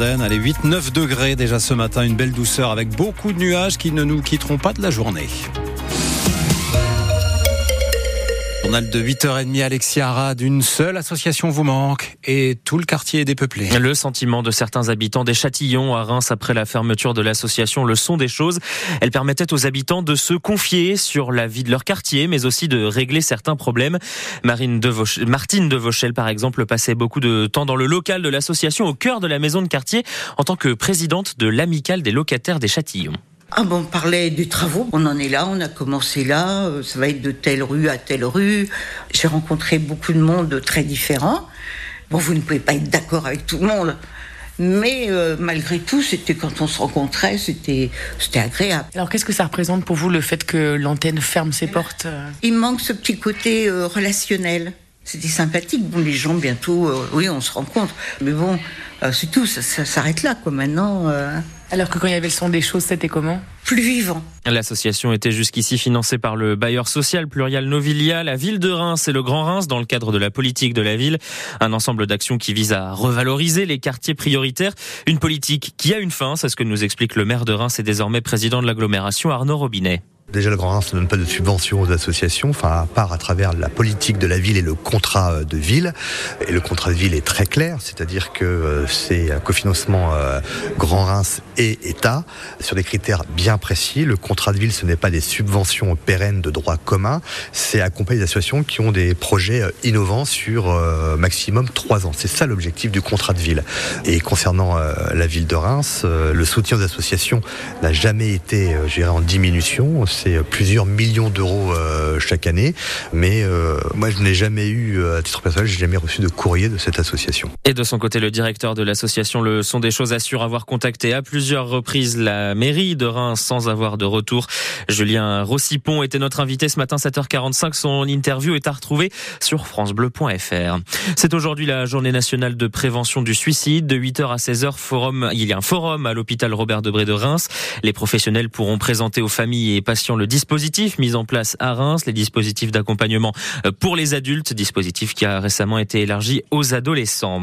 Allez, 8-9 degrés déjà ce matin, une belle douceur avec beaucoup de nuages qui ne nous quitteront pas de la journée. Journal de 8h30, Alexia Arad, une seule association vous manque et tout le quartier est dépeuplé. Le sentiment de certains habitants des Châtillons à Reims après la fermeture de l'association Le Son des Choses. Elle permettait aux habitants de se confier sur la vie de leur quartier, mais aussi de régler certains problèmes. Martine de Vauchel, par exemple, passait beaucoup de temps dans le local de l'association au cœur de la maison de quartier en tant que présidente de l'amicale des locataires des Châtillons. Ah bon, on parlait des travaux. On en est là, on a commencé là. Euh, ça va être de telle rue à telle rue. J'ai rencontré beaucoup de monde très différent. Bon, vous ne pouvez pas être d'accord avec tout le monde. Mais euh, malgré tout, c'était quand on se rencontrait, c'était c'était agréable. Alors qu'est-ce que ça représente pour vous le fait que l'antenne ferme ses portes euh Il manque ce petit côté relationnel. C'était sympathique. Bon, les gens bientôt, oui, on se rencontre. Mais bon, c'est tout. Ça, ça s'arrête là, quoi. Maintenant. Alors que quand il y avait le son des choses, c'était comment? Plus vivant. L'association était jusqu'ici financée par le bailleur social plurial Novilia, la ville de Reims et le Grand Reims dans le cadre de la politique de la ville. Un ensemble d'actions qui vise à revaloriser les quartiers prioritaires. Une politique qui a une fin, c'est ce que nous explique le maire de Reims et désormais président de l'agglomération Arnaud Robinet. Déjà, le Grand Reims ne donne pas de subventions aux associations, enfin, à part à travers la politique de la ville et le contrat euh, de ville. Et le contrat de ville est très clair, c'est-à-dire que euh, c'est un cofinancement euh, Grand Reims et État sur des critères bien précis. Le contrat de ville, ce n'est pas des subventions pérennes de droit commun, c'est accompagner des associations qui ont des projets innovants sur maximum trois ans. C'est ça l'objectif du contrat de ville. Et concernant la ville de Reims, le soutien aux associations n'a jamais été, dirais, en diminution c'est plusieurs millions d'euros euh, chaque année. Mais euh, moi, je n'ai jamais eu, euh, à titre personnel, j'ai jamais reçu de courrier de cette association. Et de son côté, le directeur de l'association Le Son des Choses assure avoir contacté à plusieurs reprises la mairie de Reims sans avoir de retour. Julien Rossipon était notre invité ce matin 7h45. Son interview est à retrouver sur francebleu.fr. C'est aujourd'hui la journée nationale de prévention du suicide. De 8h à 16h, forum, il y a un forum à l'hôpital Robert Debré de Reims. Les professionnels pourront présenter aux familles et patients le dispositif mis en place à Reims, les dispositifs d'accompagnement euh, pour les adultes, dispositif qui a récemment été élargi aux adolescents.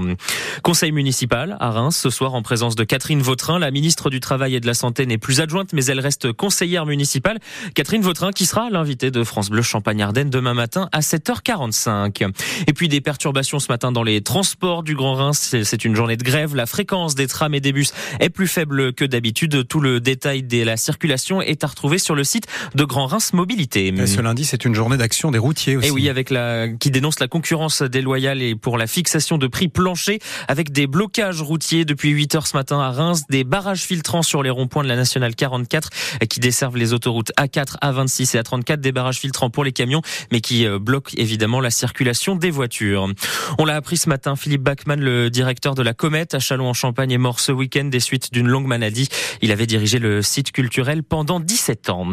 Conseil municipal à Reims ce soir en présence de Catherine Vautrin, la ministre du Travail et de la Santé n'est plus adjointe mais elle reste conseillère municipale. Catherine Vautrin qui sera l'invitée de France Bleu Champagne-Ardenne demain matin à 7h45. Et puis des perturbations ce matin dans les transports du Grand Reims, c'est une journée de grève, la fréquence des trams et des bus est plus faible que d'habitude. Tout le détail de la circulation est à retrouver sur le site de Grand Reims Mobilité. ce lundi, c'est une journée d'action des routiers aussi. Et oui, avec la, qui dénonce la concurrence déloyale et pour la fixation de prix planchers avec des blocages routiers depuis 8 heures ce matin à Reims, des barrages filtrants sur les ronds-points de la nationale 44 qui desservent les autoroutes A4, A26 et A34, des barrages filtrants pour les camions, mais qui euh, bloquent évidemment la circulation des voitures. On l'a appris ce matin, Philippe Bachmann, le directeur de la Comète à Châlons-en-Champagne, est mort ce week-end des suites d'une longue maladie. Il avait dirigé le site culturel pendant 17 ans.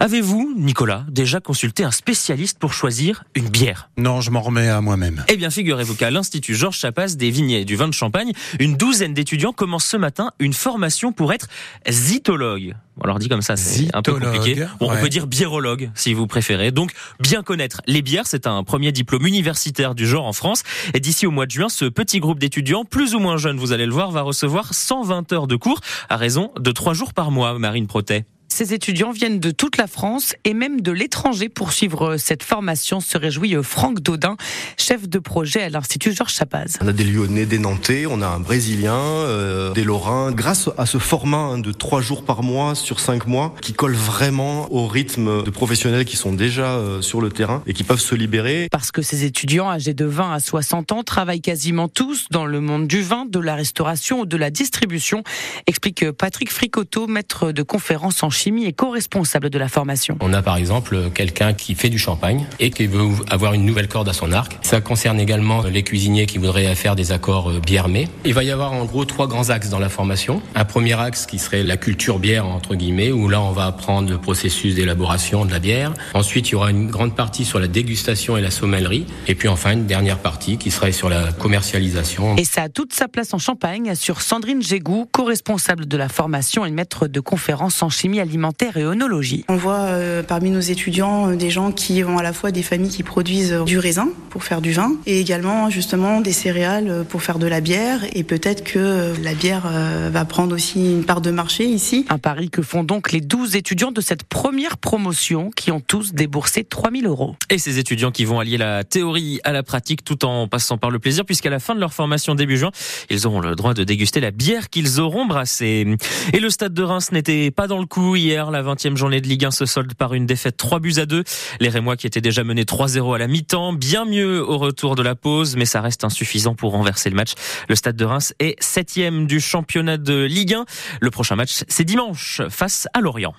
Avez-vous, Nicolas, déjà consulté un spécialiste pour choisir une bière? Non, je m'en remets à moi-même. Eh bien, figurez-vous qu'à l'Institut Georges Chapas des Vignes et du Vin de Champagne, une douzaine d'étudiants commencent ce matin une formation pour être zytologue. On leur dit comme ça, c'est un peu compliqué. on peut dire biérologue, si vous préférez. Donc, bien connaître les bières, c'est un premier diplôme universitaire du genre en France. Et d'ici au mois de juin, ce petit groupe d'étudiants, plus ou moins jeunes, vous allez le voir, va recevoir 120 heures de cours à raison de 3 jours par mois, Marine Protet. Ces étudiants viennent de toute la France et même de l'étranger pour suivre cette formation, se réjouit Franck Dodin, chef de projet à l'Institut Georges Chapaz. On a des Lyonnais, des Nantais, on a un Brésilien, euh, des Lorrains. Grâce à ce format hein, de trois jours par mois sur cinq mois, qui colle vraiment au rythme de professionnels qui sont déjà euh, sur le terrain et qui peuvent se libérer. Parce que ces étudiants âgés de 20 à 60 ans travaillent quasiment tous dans le monde du vin, de la restauration ou de la distribution, explique Patrick Fricoteau, maître de conférence en Chine chimie est co-responsable de la formation. On a par exemple quelqu'un qui fait du champagne et qui veut avoir une nouvelle corde à son arc. Ça concerne également les cuisiniers qui voudraient faire des accords euh, bière-mets. Il va y avoir en gros trois grands axes dans la formation. Un premier axe qui serait la culture bière entre guillemets où là on va apprendre le processus d'élaboration de la bière. Ensuite, il y aura une grande partie sur la dégustation et la sommellerie et puis enfin une dernière partie qui serait sur la commercialisation. Et ça a toute sa place en Champagne, sur Sandrine Gégou, co-responsable de la formation et maître de conférence en chimie à alimentaire et onologie. On voit parmi nos étudiants des gens qui ont à la fois des familles qui produisent du raisin pour faire du vin et également justement des céréales pour faire de la bière et peut-être que la bière va prendre aussi une part de marché ici. Un pari que font donc les 12 étudiants de cette première promotion qui ont tous déboursé 3000 euros. Et ces étudiants qui vont allier la théorie à la pratique tout en passant par le plaisir puisqu'à la fin de leur formation début juin, ils auront le droit de déguster la bière qu'ils auront brassée. Et le stade de Reims n'était pas dans le coup hier. La 20e journée de Ligue 1 se solde par une défaite 3 buts à 2. Les Rémois qui étaient déjà menés 3-0 à la mi-temps, bien mieux au retour de la pause, mais ça reste insuffisant pour renverser le match. Le stade de Reims est septième du championnat de Ligue 1. Le prochain match, c'est dimanche face à Lorient.